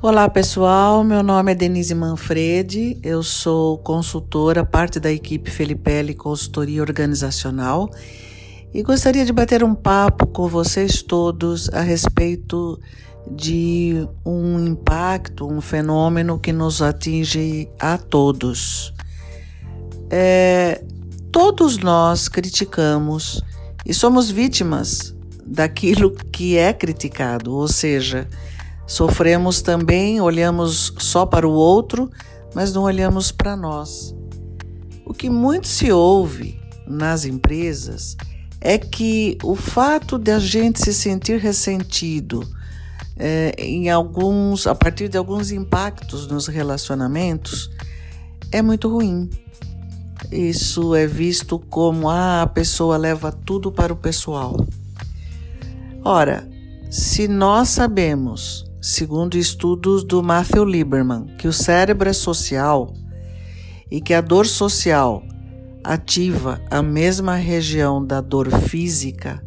Olá pessoal, meu nome é Denise Manfredi, eu sou consultora, parte da equipe Felipelli Consultoria Organizacional. E gostaria de bater um papo com vocês todos a respeito de um impacto, um fenômeno que nos atinge a todos. É, todos nós criticamos e somos vítimas daquilo que é criticado, ou seja, Sofremos também, olhamos só para o outro, mas não olhamos para nós. O que muito se ouve nas empresas é que o fato de a gente se sentir ressentido é, em alguns, a partir de alguns impactos nos relacionamentos é muito ruim. Isso é visto como ah, a pessoa leva tudo para o pessoal. Ora, se nós sabemos segundo estudos do Matthew Lieberman, que o cérebro é social e que a dor social ativa a mesma região da dor física,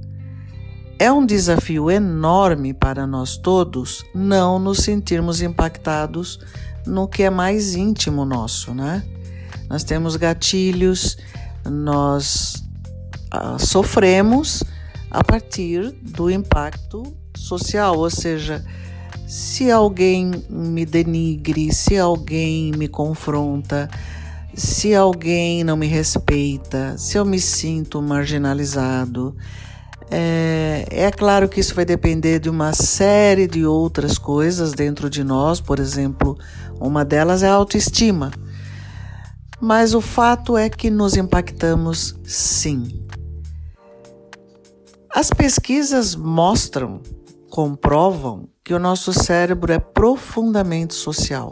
é um desafio enorme para nós todos não nos sentirmos impactados no que é mais íntimo nosso, né? Nós temos gatilhos, nós ah, sofremos a partir do impacto social, ou seja, se alguém me denigre, se alguém me confronta, se alguém não me respeita, se eu me sinto marginalizado. É, é, claro que isso vai depender de uma série de outras coisas dentro de nós, por exemplo, uma delas é a autoestima. Mas o fato é que nos impactamos sim. As pesquisas mostram, comprovam que o nosso cérebro é profundamente social.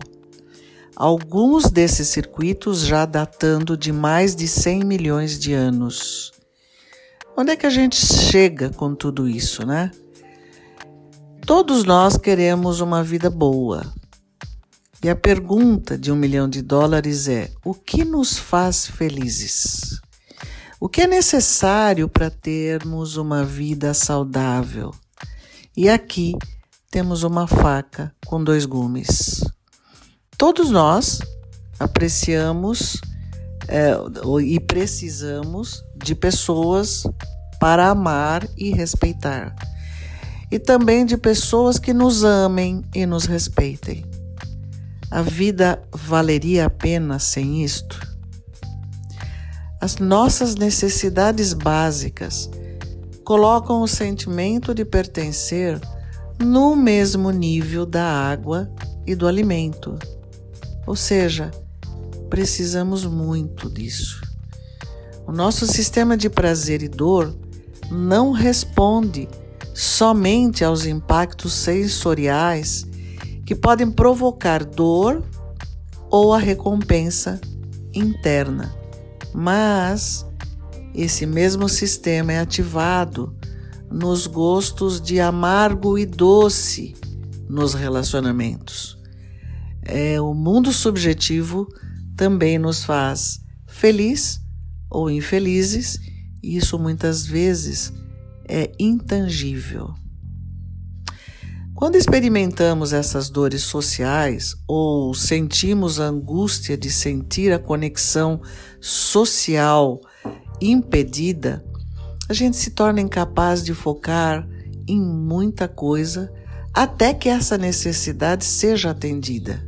Alguns desses circuitos já datando de mais de 100 milhões de anos. Onde é que a gente chega com tudo isso, né? Todos nós queremos uma vida boa. E a pergunta de um milhão de dólares é: o que nos faz felizes? O que é necessário para termos uma vida saudável? E aqui temos uma faca com dois gumes. Todos nós apreciamos é, e precisamos de pessoas para amar e respeitar, e também de pessoas que nos amem e nos respeitem. A vida valeria a pena sem isto? As nossas necessidades básicas colocam o sentimento de pertencer no mesmo nível da água e do alimento. Ou seja, precisamos muito disso. O nosso sistema de prazer e dor não responde somente aos impactos sensoriais que podem provocar dor ou a recompensa interna, mas esse mesmo sistema é ativado nos gostos de amargo e doce nos relacionamentos. É, o mundo subjetivo também nos faz feliz ou infelizes, e isso muitas vezes é intangível. Quando experimentamos essas dores sociais ou sentimos a angústia de sentir a conexão social impedida, a gente se torna incapaz de focar em muita coisa até que essa necessidade seja atendida.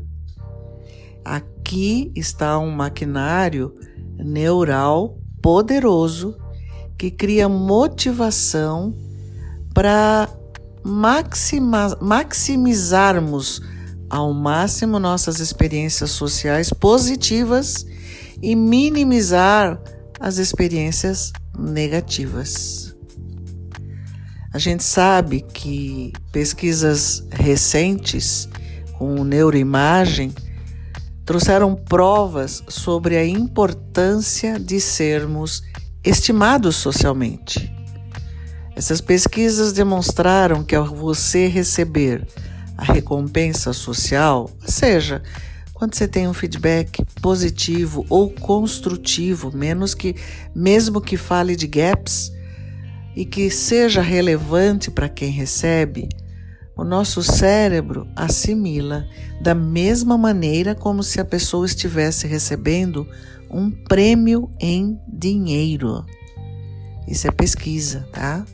Aqui está um maquinário neural poderoso que cria motivação para maximizarmos ao máximo nossas experiências sociais positivas e minimizar as experiências negativas. A gente sabe que pesquisas recentes com neuroimagem trouxeram provas sobre a importância de sermos estimados socialmente. Essas pesquisas demonstraram que ao você receber a recompensa social, seja quando você tem um feedback positivo ou construtivo, menos que mesmo que fale de gaps, e que seja relevante para quem recebe, o nosso cérebro assimila da mesma maneira como se a pessoa estivesse recebendo um prêmio em dinheiro. Isso é pesquisa, tá?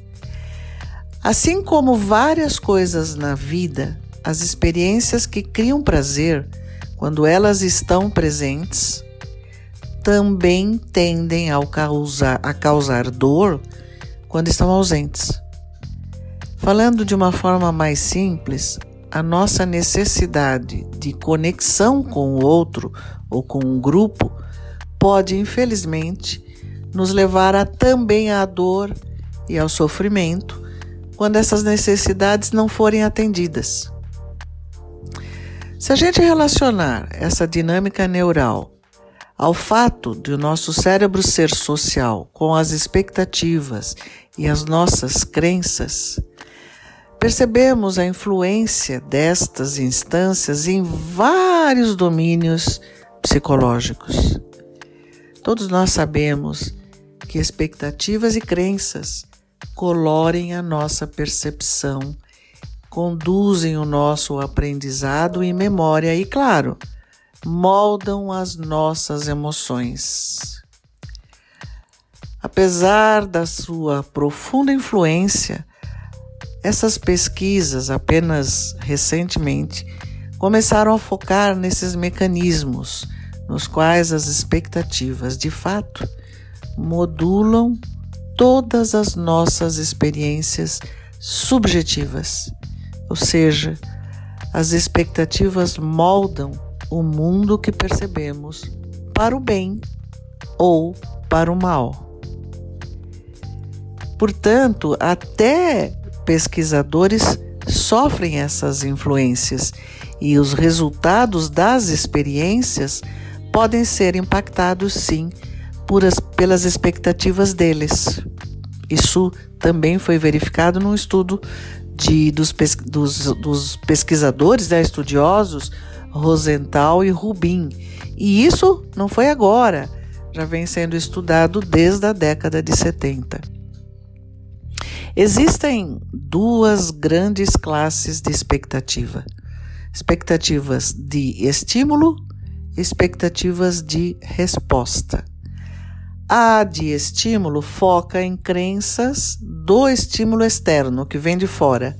Assim como várias coisas na vida, as experiências que criam prazer, quando elas estão presentes, também tendem a causar, a causar dor quando estão ausentes. Falando de uma forma mais simples, a nossa necessidade de conexão com o outro ou com um grupo pode, infelizmente, nos levar a também à dor e ao sofrimento quando essas necessidades não forem atendidas. Se a gente relacionar essa dinâmica neural ao fato de o nosso cérebro ser social com as expectativas e as nossas crenças, percebemos a influência destas instâncias em vários domínios psicológicos. Todos nós sabemos que expectativas e crenças colorem a nossa percepção, conduzem o nosso aprendizado e memória e, claro, moldam as nossas emoções. Apesar da sua profunda influência, essas pesquisas, apenas recentemente, começaram a focar nesses mecanismos nos quais as expectativas, de fato, modulam todas as nossas experiências subjetivas, ou seja, as expectativas moldam o mundo que percebemos para o bem ou para o mal. Portanto, até pesquisadores sofrem essas influências e os resultados das experiências podem ser impactados sim por as, pelas expectativas deles. Isso também foi verificado num estudo de, dos, dos, dos pesquisadores, né, estudiosos, Rosenthal e Rubin. E isso não foi agora, já vem sendo estudado desde a década de 70. Existem duas grandes classes de expectativa: expectativas de estímulo, expectativas de resposta. A de estímulo foca em crenças do estímulo externo, que vem de fora,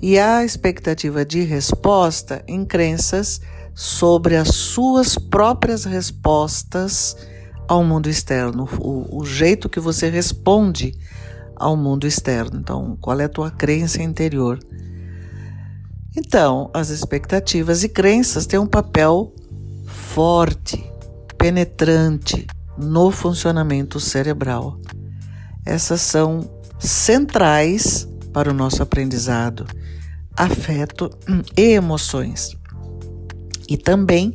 e a expectativa de resposta em crenças sobre as suas próprias respostas ao mundo externo, o, o jeito que você responde ao mundo externo. Então, qual é a tua crença interior? Então, as expectativas e crenças têm um papel forte, penetrante no funcionamento cerebral. Essas são centrais para o nosso aprendizado, afeto e emoções. E também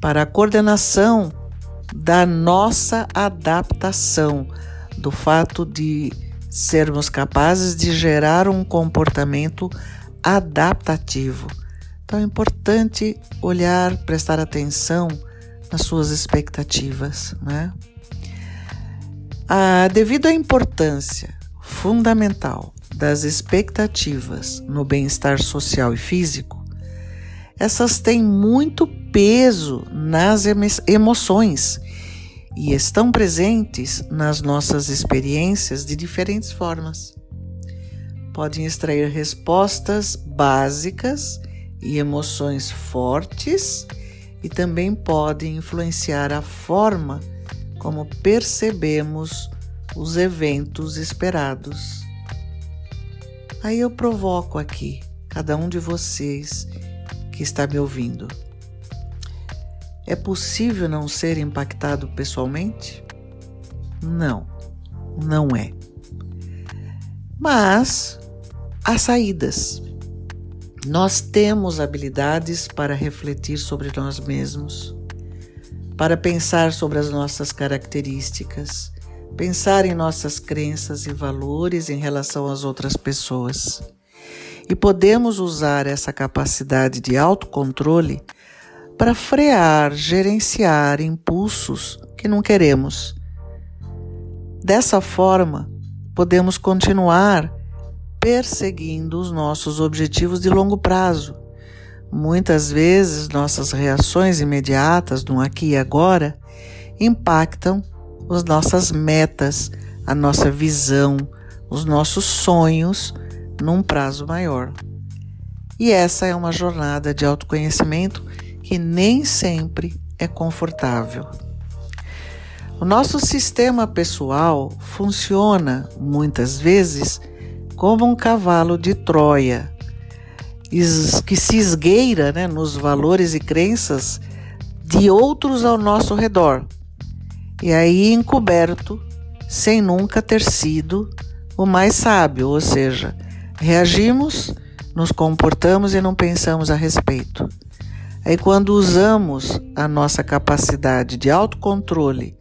para a coordenação da nossa adaptação, do fato de sermos capazes de gerar um comportamento adaptativo. Então é importante olhar, prestar atenção nas suas expectativas, né? Ah, devido à importância fundamental das expectativas no bem-estar social e físico, essas têm muito peso nas emoções e estão presentes nas nossas experiências de diferentes formas. Podem extrair respostas básicas e emoções fortes e também podem influenciar a forma como percebemos os eventos esperados. Aí eu provoco aqui cada um de vocês que está me ouvindo. É possível não ser impactado pessoalmente? Não, não é. Mas há saídas. Nós temos habilidades para refletir sobre nós mesmos, para pensar sobre as nossas características, pensar em nossas crenças e valores em relação às outras pessoas. E podemos usar essa capacidade de autocontrole para frear, gerenciar impulsos que não queremos. Dessa forma, podemos continuar perseguindo os nossos objetivos de longo prazo. Muitas vezes nossas reações imediatas no aqui e agora impactam as nossas metas, a nossa visão, os nossos sonhos num prazo maior. E essa é uma jornada de autoconhecimento que nem sempre é confortável. O nosso sistema pessoal funciona muitas vezes como um cavalo de Troia, que se esgueira né, nos valores e crenças de outros ao nosso redor, e aí encoberto, sem nunca ter sido o mais sábio, ou seja, reagimos, nos comportamos e não pensamos a respeito. Aí, quando usamos a nossa capacidade de autocontrole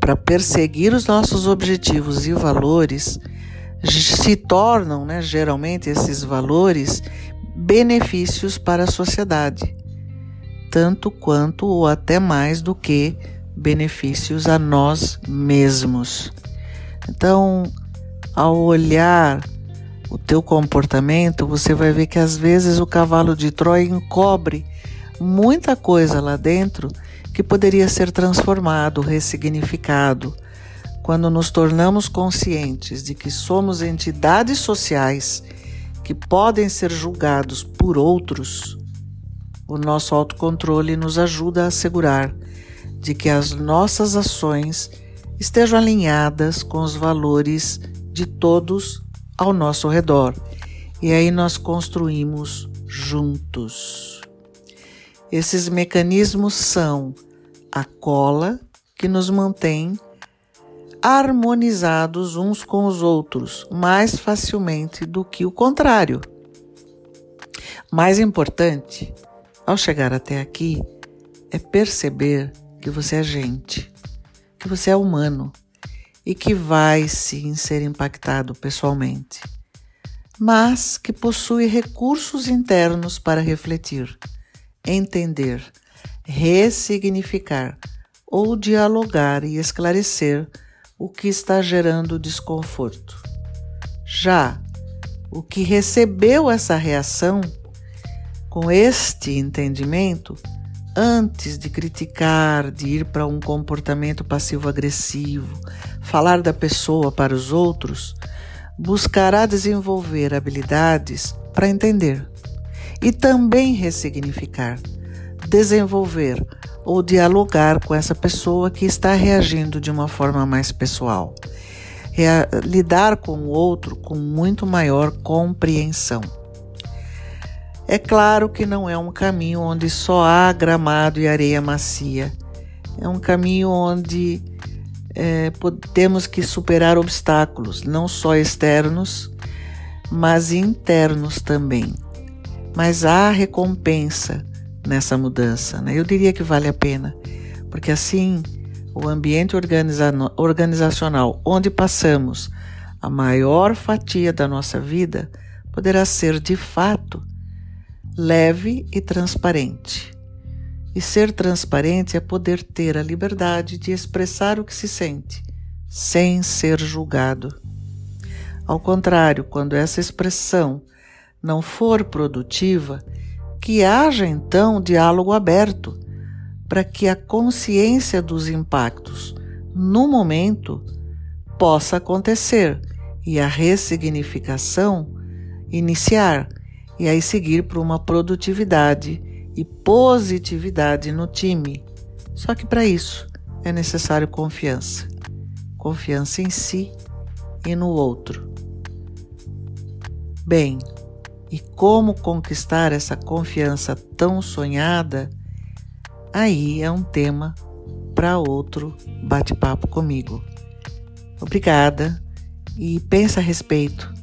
para perseguir os nossos objetivos e valores, se tornam, né, geralmente, esses valores benefícios para a sociedade, tanto quanto ou até mais do que benefícios a nós mesmos. Então, ao olhar o teu comportamento, você vai ver que às vezes o cavalo de Troia encobre muita coisa lá dentro que poderia ser transformado, ressignificado. Quando nos tornamos conscientes de que somos entidades sociais que podem ser julgados por outros, o nosso autocontrole nos ajuda a assegurar de que as nossas ações estejam alinhadas com os valores de todos ao nosso redor. E aí nós construímos juntos. Esses mecanismos são a cola que nos mantém harmonizados uns com os outros mais facilmente do que o contrário. Mais importante, ao chegar até aqui, é perceber que você é gente, que você é humano e que vai sim ser impactado pessoalmente, mas que possui recursos internos para refletir, entender, ressignificar ou dialogar e esclarecer o que está gerando desconforto. Já o que recebeu essa reação, com este entendimento, antes de criticar, de ir para um comportamento passivo-agressivo, falar da pessoa para os outros, buscará desenvolver habilidades para entender e também ressignificar, desenvolver ou dialogar com essa pessoa que está reagindo de uma forma mais pessoal. lidar com o outro com muito maior compreensão. É claro que não é um caminho onde só há gramado e areia macia. É um caminho onde é, temos que superar obstáculos, não só externos, mas internos também. Mas há recompensa nessa mudança. Né? Eu diria que vale a pena, porque assim o ambiente organiza organizacional onde passamos a maior fatia da nossa vida poderá ser de fato leve e transparente. E ser transparente é poder ter a liberdade de expressar o que se sente, sem ser julgado. Ao contrário, quando essa expressão não for produtiva, que haja então diálogo aberto, para que a consciência dos impactos no momento possa acontecer e a ressignificação iniciar e aí seguir para uma produtividade e positividade no time. Só que para isso é necessário confiança. Confiança em si e no outro. Bem, e como conquistar essa confiança tão sonhada? Aí é um tema para outro bate-papo comigo. Obrigada e pensa a respeito